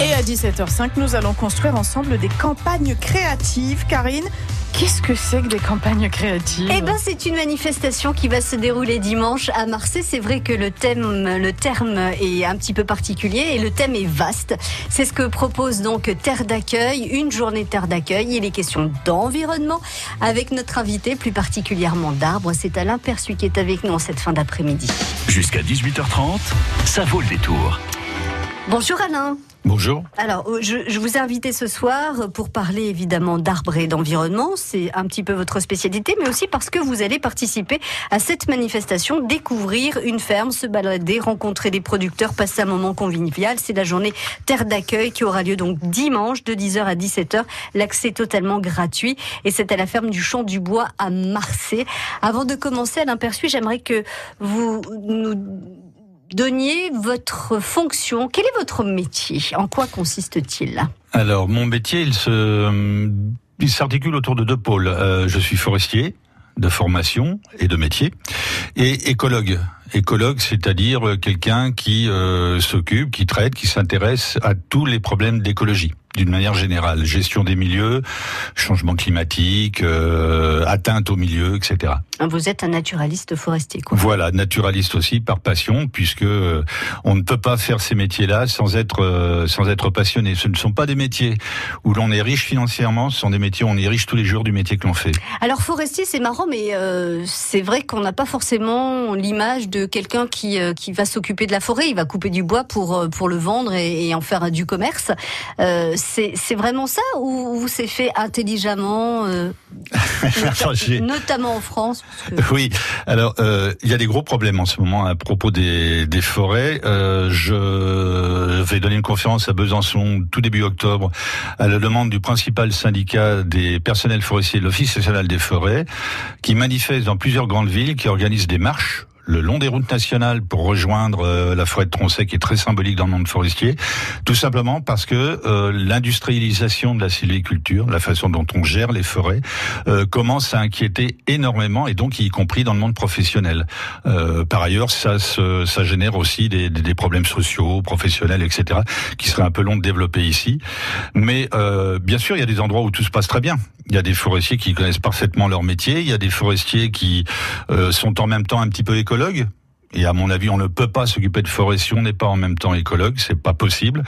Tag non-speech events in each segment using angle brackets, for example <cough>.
Et à 17h05, nous allons construire ensemble des campagnes créatives. Karine, Qu'est-ce que c'est que des campagnes créatives? Eh ben, c'est une manifestation qui va se dérouler dimanche à Marseille. C'est vrai que le thème, le terme est un petit peu particulier et le thème est vaste. C'est ce que propose donc Terre d'accueil, une journée Terre d'accueil. Il est question d'environnement avec notre invité, plus particulièrement d'arbres. C'est Alain Perçu qui est avec nous en cette fin d'après-midi. Jusqu'à 18h30, ça vaut le détour. Bonjour Alain. Bonjour. Alors, euh, je, je, vous ai invité ce soir pour parler évidemment d'arbres et d'environnement. C'est un petit peu votre spécialité, mais aussi parce que vous allez participer à cette manifestation, découvrir une ferme, se balader, rencontrer des producteurs, passer un moment convivial. C'est la journée Terre d'accueil qui aura lieu donc dimanche de 10h à 17h. L'accès totalement gratuit et c'est à la ferme du Champ du Bois à Marseille. Avant de commencer à l'imperçu, j'aimerais que vous nous donniez votre fonction. Quel est votre métier? En quoi consiste-t-il? Alors, mon métier, il se, il s'articule autour de deux pôles. Euh, je suis forestier de formation et de métier et écologue. Écologue, c'est-à-dire quelqu'un qui euh, s'occupe, qui traite, qui s'intéresse à tous les problèmes d'écologie d'une manière générale, gestion des milieux, changement climatique, euh, atteinte aux milieux, etc. Vous êtes un naturaliste forestier. Quoi. Voilà, naturaliste aussi par passion, puisque euh, on ne peut pas faire ces métiers-là sans être euh, sans être passionné. Ce ne sont pas des métiers où l'on est riche financièrement, ce sont des métiers où on est riche tous les jours du métier que l'on fait. Alors forestier, c'est marrant, mais euh, c'est vrai qu'on n'a pas forcément l'image de quelqu'un qui euh, qui va s'occuper de la forêt. Il va couper du bois pour euh, pour le vendre et, et en faire du commerce. c'est vraiment ça ou, ou c'est fait intelligemment, <laughs> notamment en France Oui, alors euh, il y a des gros problèmes en ce moment à propos des, des forêts. Euh, je vais donner une conférence à Besançon tout début octobre à la demande du principal syndicat des personnels forestiers, l'Office national des forêts, qui manifeste dans plusieurs grandes villes, qui organise des marches le long des routes nationales pour rejoindre euh, la forêt de Troncet qui est très symbolique dans le monde forestier, tout simplement parce que euh, l'industrialisation de la sylviculture, la façon dont on gère les forêts, euh, commence à inquiéter énormément et donc y compris dans le monde professionnel. par ailleurs, ça, ça génère aussi des, des, problèmes sociaux, professionnels, etc., qui seraient un peu long de développer ici. Mais bien sûr, il y a des endroits où tout se passe très bien. Il y a des forestiers qui connaissent parfaitement leur métier. Il y a des forestiers qui sont en même temps un petit peu écologiques écologue. Et à mon avis, on ne peut pas s'occuper de forêt si on n'est pas en même temps écologue. C'est pas possible.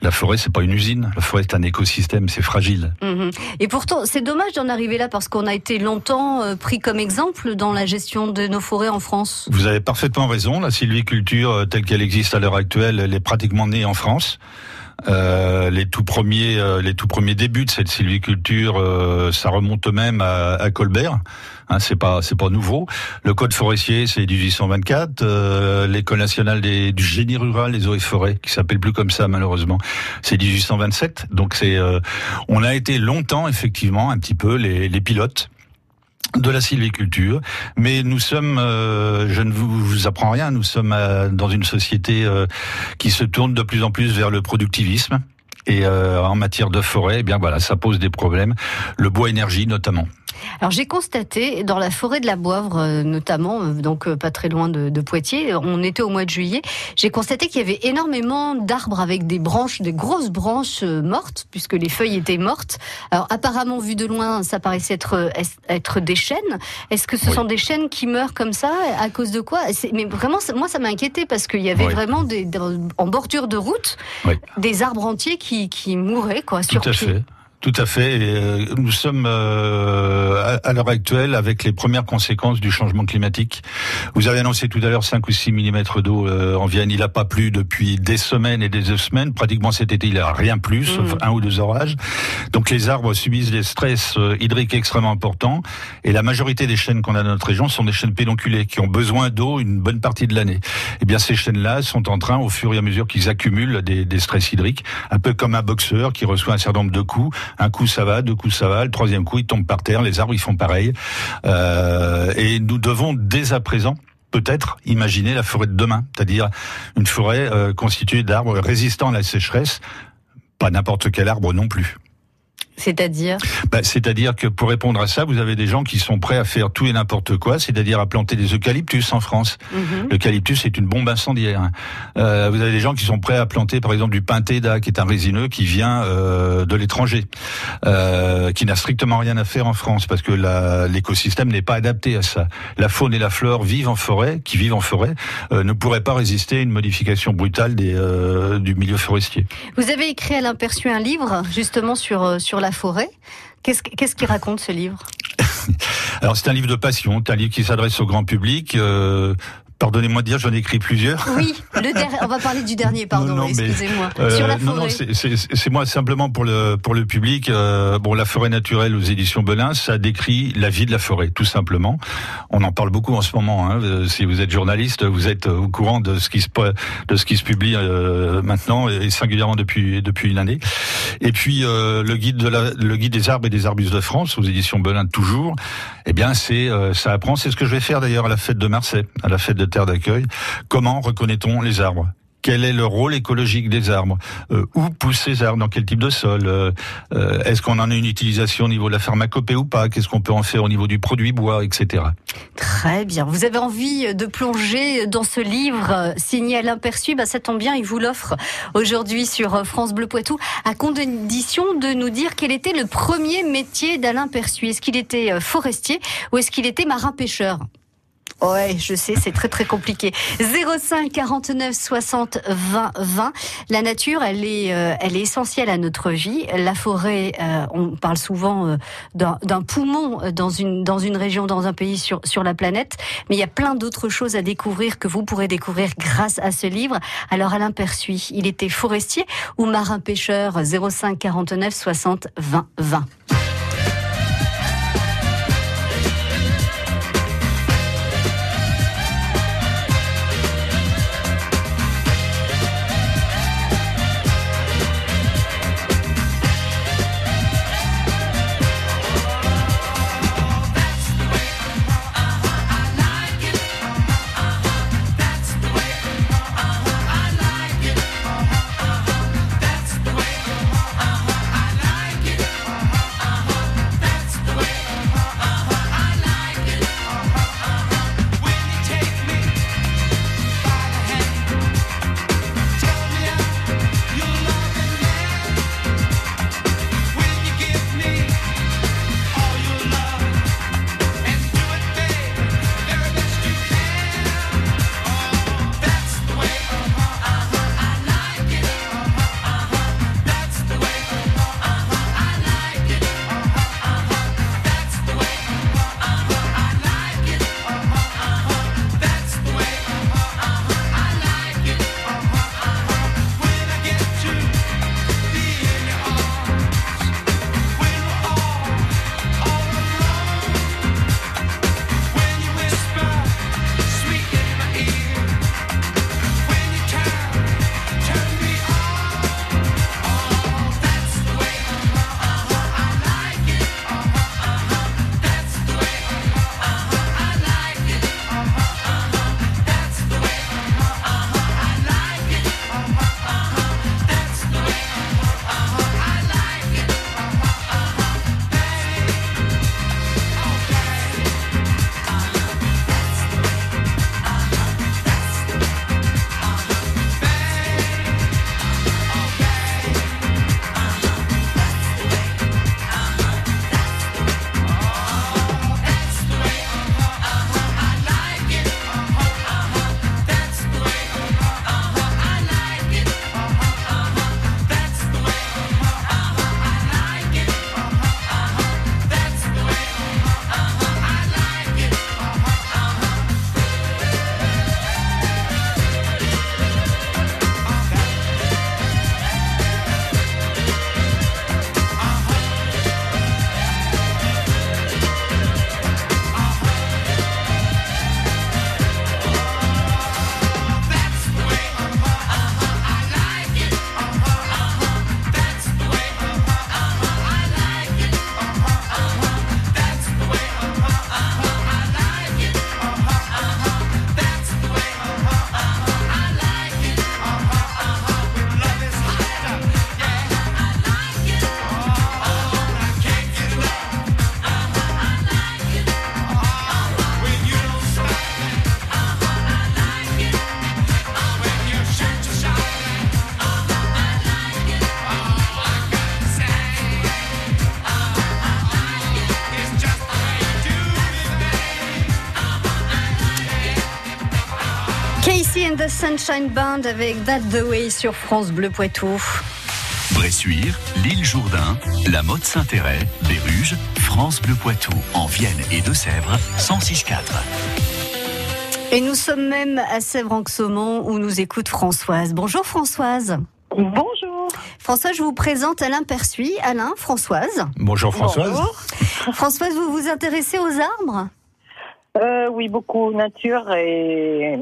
La forêt, c'est pas une usine. La forêt est un écosystème. C'est fragile. Mmh. Et pourtant, c'est dommage d'en arriver là parce qu'on a été longtemps euh, pris comme exemple dans la gestion de nos forêts en France. Vous avez parfaitement raison. La sylviculture euh, telle qu'elle existe à l'heure actuelle, elle est pratiquement née en France. Euh, les tout premiers, euh, les tout premiers débuts de cette sylviculture, euh, ça remonte même à, à Colbert. Hein, c'est pas, c'est pas nouveau. Le code forestier, c'est 1824. Euh, L'école nationale des, du génie rural, des eaux et forêts, qui s'appelle plus comme ça malheureusement, c'est 1827. Donc c'est, on a été longtemps effectivement un petit peu les, les pilotes de la sylviculture, mais nous sommes, euh, je ne vous, vous, apprends rien, nous sommes euh, dans une société euh, qui se tourne de plus en plus vers le productivisme. Et en matière de forêt, eh bien voilà, ça pose des problèmes. Le bois énergie notamment. Alors j'ai constaté dans la forêt de la Boivre, euh, notamment, euh, donc euh, pas très loin de, de Poitiers, on était au mois de juillet, j'ai constaté qu'il y avait énormément d'arbres avec des branches, des grosses branches mortes, puisque les feuilles étaient mortes. Alors apparemment, vu de loin, ça paraissait être, être des chênes. Est-ce que ce oui. sont des chênes qui meurent comme ça? À cause de quoi? Mais vraiment, moi, ça m'a inquiété parce qu'il y avait oui. vraiment des, en bordure de route oui. des arbres entiers qui, qui mouraient, quoi, Tout sur à fait. Tout à fait. Et euh, nous sommes euh, à l'heure actuelle avec les premières conséquences du changement climatique. Vous avez annoncé tout à l'heure 5 ou 6 mm d'eau euh, en Vienne. Il n'a pas plu depuis des semaines et des semaines. Pratiquement cet été, il n'a rien plu, sauf mmh. un ou deux orages. Donc les arbres subissent des stress hydriques extrêmement importants. Et la majorité des chênes qu'on a dans notre région sont des chênes pédonculés qui ont besoin d'eau une bonne partie de l'année. Eh bien, ces chênes-là sont en train, au fur et à mesure qu'ils accumulent des, des stress hydriques, un peu comme un boxeur qui reçoit un certain nombre de coups un coup ça va, deux coups ça va, le troisième coup il tombe par terre, les arbres ils font pareil. Euh, et nous devons dès à présent peut-être imaginer la forêt de demain, c'est-à-dire une forêt euh, constituée d'arbres résistants à la sécheresse, pas n'importe quel arbre non plus. C'est-à-dire bah, C'est-à-dire que pour répondre à ça, vous avez des gens qui sont prêts à faire tout et n'importe quoi, c'est-à-dire à planter des eucalyptus en France. Mhm. L'eucalyptus est une bombe incendiaire. Euh, vous avez des gens qui sont prêts à planter, par exemple, du pintéda, qui est un résineux qui vient euh, de l'étranger, euh, qui n'a strictement rien à faire en France, parce que l'écosystème n'est pas adapté à ça. La faune et la flore vivent en forêt, qui vivent en forêt, ne pourraient pas résister à une modification brutale des, du milieu forestier. Vous avez écrit à l'imperçu un livre, justement, sur, sur la forêt. Qu'est-ce qu'est-ce raconte ce livre? <laughs> Alors c'est un livre de passion, c'est un livre qui s'adresse au grand public. Euh, Pardonnez-moi de dire, j'en ai écrit plusieurs. <laughs> Oui, le on va parler du dernier, pardon, excusez-moi. Euh, Sur la forêt. Non, non, c'est moi simplement pour le pour le public. Euh, bon, la forêt naturelle aux éditions Belin, ça décrit la vie de la forêt, tout simplement. On en parle beaucoup en ce moment. Hein. Euh, si vous êtes journaliste, vous êtes au courant de ce qui se de ce qui se publie euh, maintenant et singulièrement depuis depuis une année. Et puis euh, le guide de la, le guide des arbres et des arbustes de France aux éditions Belin toujours. Eh bien, c'est ça apprend. C'est ce que je vais faire d'ailleurs à la fête de Marseille, à la fête de terre d'accueil. Comment reconnaît-on les arbres? Quel est le rôle écologique des arbres? Euh, Où poussent ces arbres? Dans quel type de sol? Euh, euh, Est-ce qu'on en a une utilisation au niveau de la pharmacopée ou pas? Qu'est-ce qu'on peut en faire au niveau du produit bois, etc. Très bien. Vous avez envie de plonger dans ce livre signé Alain Perçu bah, Ça tombe bien, il vous l'offre aujourd'hui sur France Bleu Poitou, à condition de nous dire quel était le premier métier d'Alain Perçu. Est-ce qu'il était forestier ou est-ce qu'il était marin-pêcheur? Ouais, je sais, c'est très très compliqué. 05 49 60 20 20. La nature, elle est, euh, elle est essentielle à notre vie. La forêt, euh, on parle souvent euh, d'un poumon dans une dans une région, dans un pays sur sur la planète. Mais il y a plein d'autres choses à découvrir que vous pourrez découvrir grâce à ce livre. Alors Alain Persuit, il était forestier ou marin pêcheur 05 49 60 20 20. The Sunshine Band avec That the Way sur France Bleu Poitou. Bressuire, l'île Jourdain, la Motte Saint-Héret, Béruges, France Bleu Poitou, en Vienne et Deux-Sèvres, 106.4. Et nous sommes même à Sèvres-en-Saumon où nous écoute Françoise. Bonjour Françoise. Bonjour. Françoise, je vous présente Alain Persuis. Alain, Françoise. Bonjour Françoise. Bonjour. Françoise, vous vous intéressez aux arbres? Euh, oui, beaucoup nature et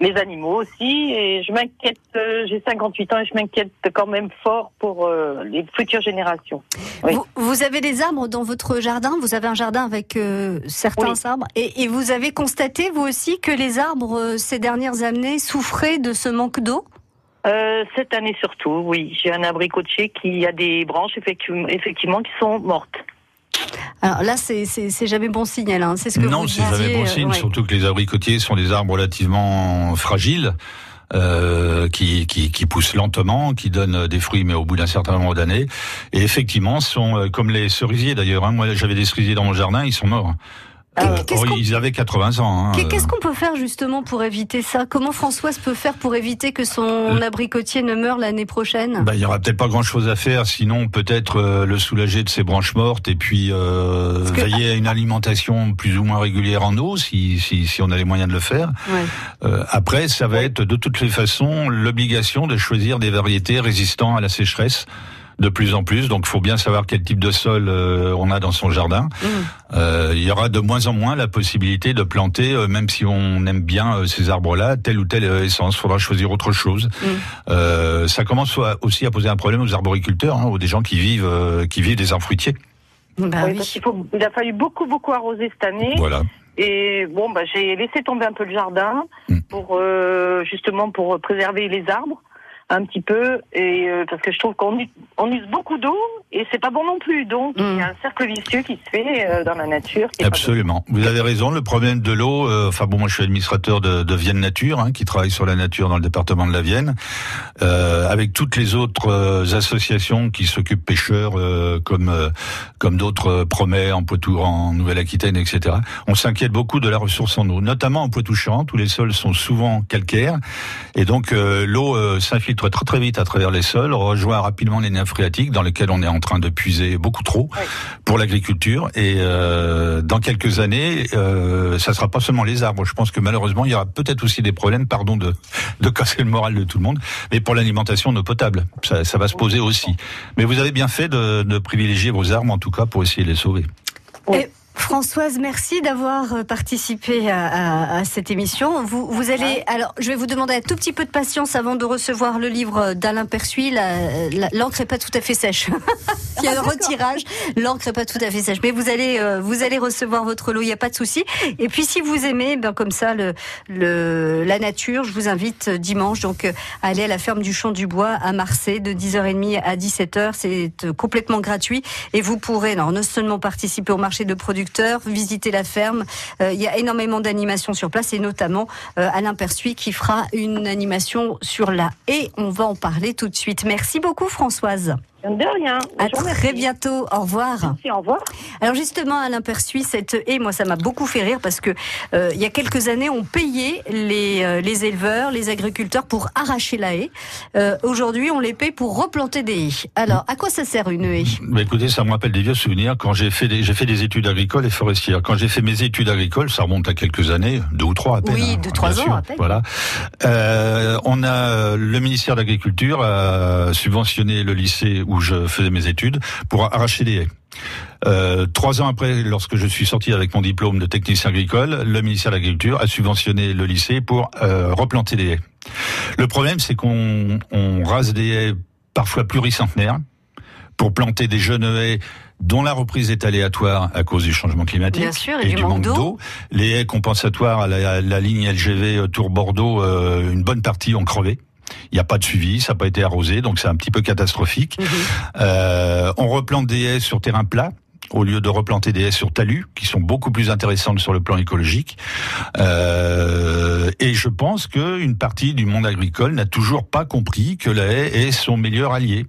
les animaux aussi. Et je m'inquiète, euh, j'ai 58 ans et je m'inquiète quand même fort pour euh, les futures générations. Oui. vous, vous avez des arbres dans votre jardin? Vous avez un jardin avec euh, certains Oui. arbres? Et, et vous avez constaté, vous aussi, que les arbres, ces dernières années, souffraient de ce manque d'eau? Euh, cette année surtout, oui. J'ai un abricotier qui a des branches effectivement qui sont mortes. Alors là, c'est- jamais bon signe, Alain. C'est ce que Non, c'est jamais bon euh, signe, ouais. surtout que les abricotiers sont des arbres relativement fragiles. euh, qui, qui, qui poussent lentement, qui donnent des fruits, mais au bout d'un certain nombre d'années. Et effectivement, sont euh, comme les cerisiers d'ailleurs. Hein. Moi, j'avais des cerisiers dans mon jardin, ils sont morts. Euh, qu'on- ils avaient 80 ans. hein. Qu'est- Qu'est-ce qu'on peut faire justement pour éviter ça? Comment Françoise peut faire pour éviter que son Euh, abricotier ne meure l'année prochaine? Bah, il y aura peut-être pas grand-chose à faire, sinon peut-être euh, le soulager de ses branches mortes et puis euh, que- veiller à une alimentation plus ou moins régulière en eau, si, si, si on a les moyens de le faire. Ouais. Euh, après, ça va être de toutes les façons l'obligation de choisir des variétés résistant à la sécheresse de plus en plus. Donc, il faut bien savoir quel type de sol euh, on a dans son jardin. Mmh. Euh, il y aura de moins en moins la possibilité de planter, euh, même si on aime bien euh, ces arbres-là, telle ou telle euh, essence. Il faudra choisir autre chose. Mm. Euh, ça commence aussi à poser un problème aux arboriculteurs, hein, aux des gens qui vivent euh, qui vivent des arbres fruitiers. Bah Oui, oui. parce qu'il faut, il a fallu beaucoup, beaucoup arroser cette année. Voilà. Et bon, bah, j'ai laissé tomber un peu le jardin Mm. pour euh, justement pour préserver les arbres un petit peu et euh, parce que je trouve qu'on on use beaucoup d'eau et c'est pas bon non plus. Donc il y a un cercle vicieux qui se fait euh, dans la nature. Absolument. Vous avez raison. Le problème de l'eau. euh, Enfin bon, moi je suis administrateur de, de Vienne Nature, hein, qui travaille sur la nature dans le département de la Vienne, avec toutes les autres associations qui s'occupent pêcheurs, comme comme d'autres euh, Promet en Poitou, en Nouvelle-Aquitaine, etc. On s'inquiète beaucoup de la ressource en eau, notamment en Poitou-Charentes où les sols sont souvent calcaires et donc l'eau euh, très très vite à travers les sols, rejoint rapidement les nappes phréatiques dans lesquelles on est en train de puiser beaucoup trop Oui. pour l'agriculture. Et euh, dans quelques années, euh, ça sera pas seulement les arbres. Je pense que malheureusement, il y aura peut-être aussi des problèmes, pardon de, de casser le moral de tout le monde, mais pour l'alimentation en eau potable, ça, ça va se poser aussi. Mais vous avez bien fait de, de privilégier vos arbres, en tout cas, pour essayer de les sauver. Et Françoise, merci d'avoir euh, participé à, à- à cette émission. Vous, vous allez, alors, je vais vous demander un tout petit peu de patience avant de recevoir le livre d'Alain Persuis. La- la- L'encre est pas tout à fait sèche. <laughs> Il y a un retirage. L'encre est pas tout à fait sèche, mais vous allez, euh, vous allez recevoir votre lot. Il n'y a pas de souci. Et puis, si vous aimez, ben comme ça, le, le, la nature, je vous invite euh, dimanche donc euh, à aller à la ferme du Champ du Bois à Marseille de 10h30 à 17h. C'est euh, complètement gratuit et vous pourrez alors, non seulement participer au marché de visiter la ferme. Euh, il y a énormément d'animations sur place et notamment euh, Alain Persuis qui fera une animation sur la haie. On va en parler tout de suite. Merci beaucoup Françoise. De rien. À très bientôt. Au revoir. Merci, au revoir. Alors justement, Alain Persuis, cette haie, moi, ça m'a beaucoup fait rire parce que euh, il y a quelques années, on payait les, euh, les éleveurs, les agriculteurs pour arracher la haie. Euh, Aujourd'hui, on les paye pour replanter des haies. Alors, à quoi ça sert une haie? Bah, écoutez, ça me rappelle des vieux souvenirs quand j'ai fait des, j'ai fait des études agricoles et forestières. Quand j'ai fait mes études agricoles, ça remonte à quelques années, deux ou trois à peine. Oui, hein, deux, trois ans sûr, à peine. Voilà. Euh, on a le ministère de l'Agriculture a subventionné le lycée où je faisais mes études pour arracher des haies. Euh, trois ans après, lorsque je suis sorti avec mon diplôme de technicien agricole, le ministère de l'Agriculture a subventionné le lycée pour euh, replanter des haies. Le problème, c'est qu'on on rase des haies parfois pluricentenaires pour planter des jeunes haies dont la reprise est aléatoire à cause du changement climatique Bien sûr, et du manque d'eau. Les haies compensatoires à la, à la ligne LGV euh, Tour Bordeaux, euh, une bonne partie ont crevé. Il n'y a pas de suivi, ça n'a pas été arrosé, donc c'est un petit peu catastrophique. Mhm. Euh, on replante des haies sur terrain plat au lieu de replanter des haies sur talus, qui sont beaucoup plus intéressantes sur le plan écologique. Euh, et je pense qu'une partie du monde agricole n'a toujours pas compris que la haie est son meilleur allié.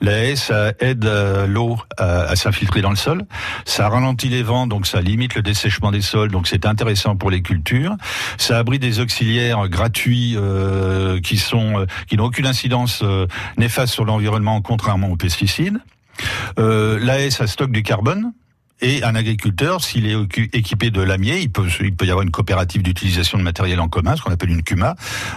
La haie, ça aide euh, l'eau à, s'infiltrer dans le sol. Ça ralentit les vents, donc ça limite le dessèchement des sols, donc c'est intéressant pour les cultures. Ça abrite des auxiliaires gratuits euh, qui sont euh, qui n'ont aucune incidence néfaste sur l'environnement, contrairement aux pesticides. la haie, ça stocke du carbone. Et un agriculteur, s'il est équipé de lamier, il peut, il peut y avoir une coopérative d'utilisation de matériel en commun, ce qu'on appelle une CUMA.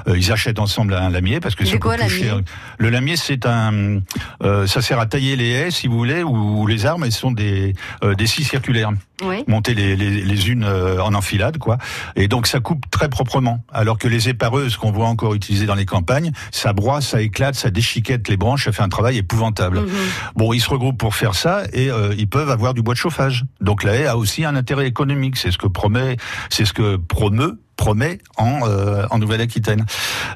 Euh, ils achètent ensemble un lamier parce que c'est quoi plus cher. Le lamier, c'est un, euh, ça sert à tailler les haies, si vous voulez, ou, les arbres. Elles sont des euh, des scies circulaires, oui. montées les, les, les unes en enfilade, quoi. Et donc ça coupe très proprement. Alors que les épareuses qu'on voit encore utiliser dans les campagnes, ça broie, ça éclate, ça déchiquette les branches, ça fait un travail épouvantable. Mhm. Bon, ils se regroupent pour faire ça et ils peuvent avoir du bois de chauffage. Donc la haie a aussi un intérêt économique. C'est ce que promet, c'est ce que promeut promet en, euh, en Nouvelle-Aquitaine.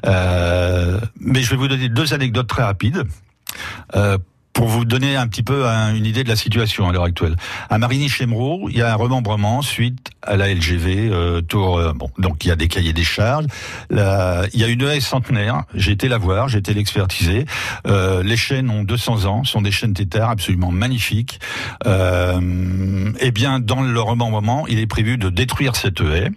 Euh, mais je vais vous donner deux anecdotes très rapides. Euh, pour vous donner un petit peu une idée de la situation à l'heure actuelle. À Marigny-Chemereau, il y a un remembrement suite à la LGV euh, tour. Euh, bon, donc il y a des cahiers des charges. il y a une haie centenaire. J'ai été la voir, j'ai été l'expertiser. Euh, les chaînes ont 200 ans, sont des chaînes tétards absolument magnifiques. Euh, eh bien, dans le remembrement, il est prévu de détruire cette haie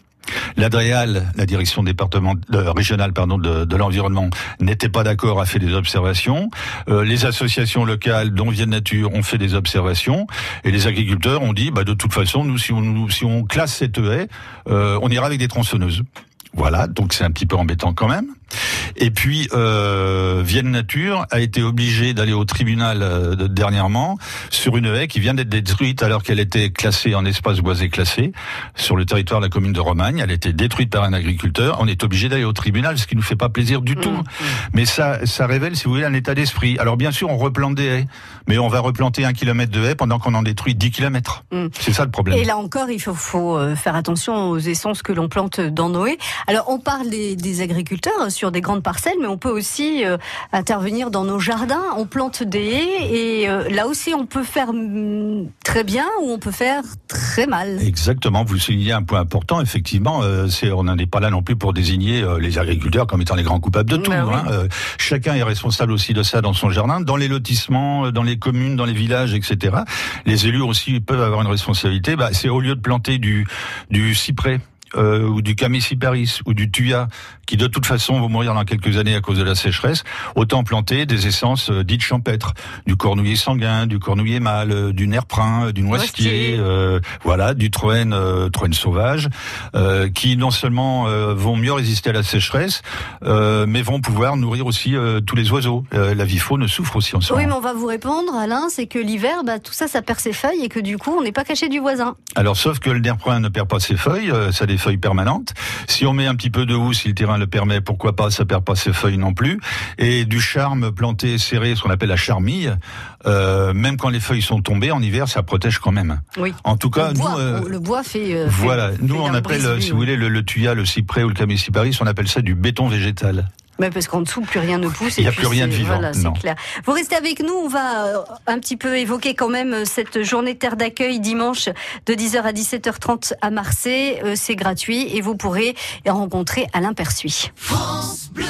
L'ADREAL, la direction département, régionale pardon, de, l'environnement, n'était pas d'accord, a fait des observations. Euh, les associations locales, dont Vienne Nature, ont fait des observations. Et les agriculteurs ont dit, bah, de toute façon, nous, si on, si on classe cette haie, euh, on ira avec des tronçonneuses. Voilà, donc c'est un petit peu embêtant quand même. Et puis, euh, Vienne Nature a été obligée d'aller au tribunal euh, dernièrement sur une haie qui vient d'être détruite alors qu'elle était classée en espace boisé classé sur le territoire de la commune de Romagne. Elle a été détruite par un agriculteur. On est obligé d'aller au tribunal, ce qui nous fait pas plaisir du tout. Mmh, mmh. Mais ça, ça révèle, si vous voulez, un état d'esprit. Alors bien sûr, on replante des haies, mais on va replanter un kilomètre de haies pendant qu'on en détruit 10 kilomètres. Mmh. C'est ça le problème. Et là encore, il faut, faut euh, faire attention aux essences que l'on plante dans nos haies. Alors on parle des, des agriculteurs sur des grandes parcelles, mais on peut aussi euh, intervenir dans nos jardins. On plante des haies et euh, là aussi on peut faire mm, très bien ou on peut faire très mal. Exactement, vous soulignez un point important. Effectivement, euh, c'est, on n'en est pas là non plus pour désigner les agriculteurs comme étant les grands coupables de tout. Ben hein. chacun est responsable aussi de ça dans son jardin, dans les lotissements, dans les communes, dans les villages, etc. Les élus aussi peuvent avoir une responsabilité. Bah, c'est au lieu de planter du, du cyprès euh, ou du Camiciparis ou du Tuya, qui de toute façon vont mourir dans quelques années à cause de la sécheresse, autant planter des essences euh, dites champêtres, du cornouiller sanguin, du cornouiller mâle, euh, du nerprin, du noisetier, voilà, du troène, troène sauvage, qui non seulement vont mieux résister à la sécheresse, mais vont pouvoir nourrir aussi tous les oiseaux. la vie faune souffre aussi en ce Oui, mais on va vous répondre, Alain, c'est que l'hiver, bah, tout ça, ça perd ses feuilles et que du coup, on n'est pas caché du voisin. Alors, sauf que le nerprin ne perd pas ses feuilles, ça feuilles permanentes. Si on met un petit peu de housse, si le terrain le permet, pourquoi pas, ça perd pas ses feuilles non plus. Et du charme planté serré, ce qu'on appelle la charmille, euh, même quand les feuilles sont tombées en hiver, ça protège quand même. Oui. En tout cas, le bois, nous, euh, le bois fait. Euh, voilà, nous on appelle, si vous voulez, le, le tuya, le cyprès ou le camiciparis, on appelle ça du béton végétal. Mais parce qu'en dessous, plus rien ne pousse. Il n'y a plus rien de vivant. Voilà, c'est clair. Vous restez avec nous. On va euh, un petit peu évoquer quand même euh, cette journée terre d'accueil dimanche de 10h à 17h30 à Marseille. Euh, c'est gratuit et vous pourrez rencontrer Alain Persuis. France Bleu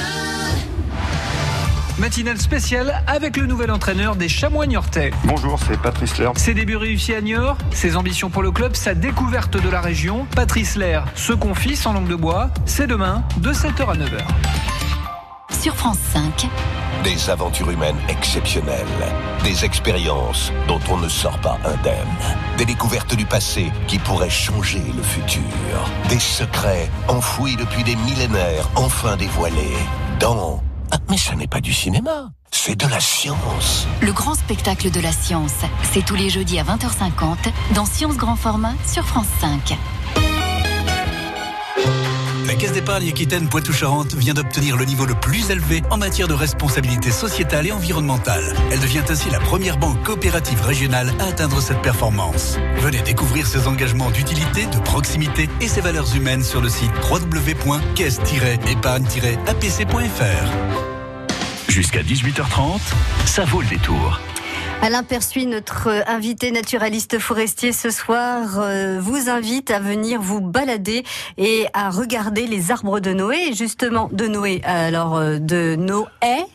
Matinale spéciale avec le nouvel entraîneur des Chamois Niortais. Bonjour, c'est Patrice Lair. Ses débuts réussis à Niort, ses ambitions pour le club, sa découverte de la région. Patrice Lair se confie sans langue de bois. C'est demain de 7h à 9h sur France 5. Des aventures humaines exceptionnelles, des expériences dont on ne sort pas indemne, des découvertes du passé qui pourraient changer le futur, des secrets enfouis depuis des millénaires enfin dévoilés dans... Ah, mais ce n'est pas du cinéma, c'est de la science. Le grand spectacle de la science, c'est tous les jeudis à 20h50 dans Science Grand Format sur France 5. La Caisse d'épargne Aquitaine Poitou-Charentes vient d'obtenir le niveau le plus élevé en matière de responsabilité sociétale et environnementale. Elle devient ainsi la première banque coopérative régionale à atteindre cette performance. Venez découvrir ses engagements d'utilité, de proximité et ses valeurs humaines sur le site www.caisse-épargne-apc.fr. Jusqu'à 18h30, ça vaut le détour. Alain Persuit, notre invité naturaliste forestier ce soir, euh, vous invite à venir vous balader et à regarder les arbres de Noé, justement de Noé, alors euh, de Noé,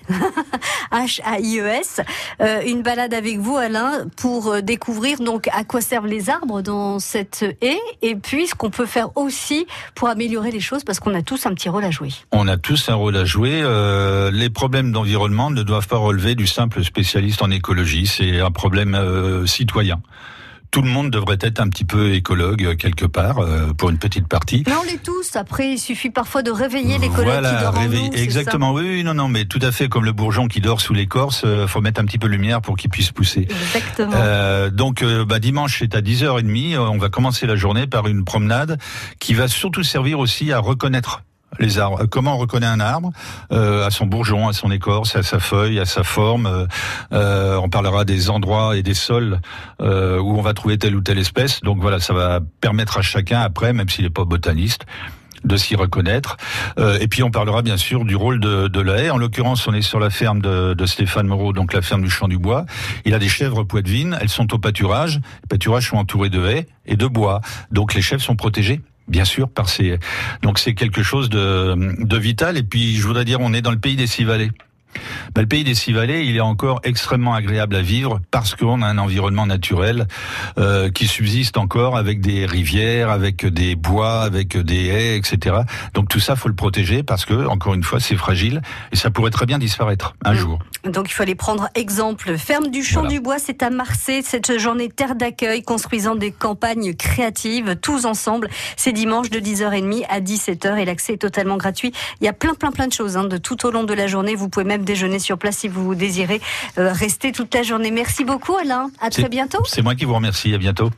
<laughs> H-A-I-E-S. Euh, une balade avec vous, Alain, pour découvrir donc à quoi servent les arbres dans cette haie et puis ce qu'on peut faire aussi pour améliorer les choses parce qu'on a tous un petit rôle à jouer. On a tous un rôle à jouer. les problèmes d'environnement ne doivent pas relever du simple spécialiste en écologie c'est un problème euh, citoyen tout le monde devrait être un petit peu écologue euh, quelque part euh, pour une petite partie. Mais on l'est tous. Après, il suffit parfois de réveiller l'écologue qui dort en nous, Exactement. Oui, oui, non, non, mais tout à fait comme le bourgeon qui dort sous l'écorce. Il faut mettre un petit peu de lumière pour qu'il puisse pousser. Exactement. donc, bah, dimanche, c'est à 10h30. On va commencer la journée par une promenade qui va surtout servir aussi à reconnaître les arbres. Comment on reconnaît un arbre euh, À son bourgeon, à son écorce, à sa feuille, à sa forme. Euh, euh, on parlera des endroits et des sols euh, où on va trouver telle ou telle espèce. Donc voilà, ça va permettre à chacun après, même s'il n'est pas botaniste, de s'y reconnaître. Euh, et puis on parlera bien sûr du rôle de, de la haie. En l'occurrence, on est sur la ferme de, de, Stéphane Moreau, donc la ferme du Champ du Bois. Il a des chèvres poitevines, elles sont au pâturage. Les pâturages sont entourés de haies et de bois. Donc les chèvres sont protégées Bien sûr, par ces... donc c'est quelque chose de, de vital. Et puis je voudrais dire, on est dans le pays des six. Ben, le pays des six vallées, il est encore extrêmement agréable à vivre parce qu'on a un environnement naturel euh, qui subsiste encore avec des rivières, avec des bois, avec des haies, etc. Donc tout ça, faut le protéger parce que, encore une fois, c'est fragile et ça pourrait très bien disparaître un jour. Donc il fallait prendre exemple. Ferme du Champ du Bois, c'est à Marseille, cette journée terre d'accueil, construisant des campagnes créatives, tous ensemble. C'est dimanche de 10h30 à 17h et l'accès est totalement gratuit. Il y a plein, plein, plein de choses hein, de tout au long de la journée. Vous pouvez même déjeuner sur place si vous désirez euh, rester toute la journée. Merci beaucoup Alain. À très bientôt. C'est moi qui vous remercie. À bientôt.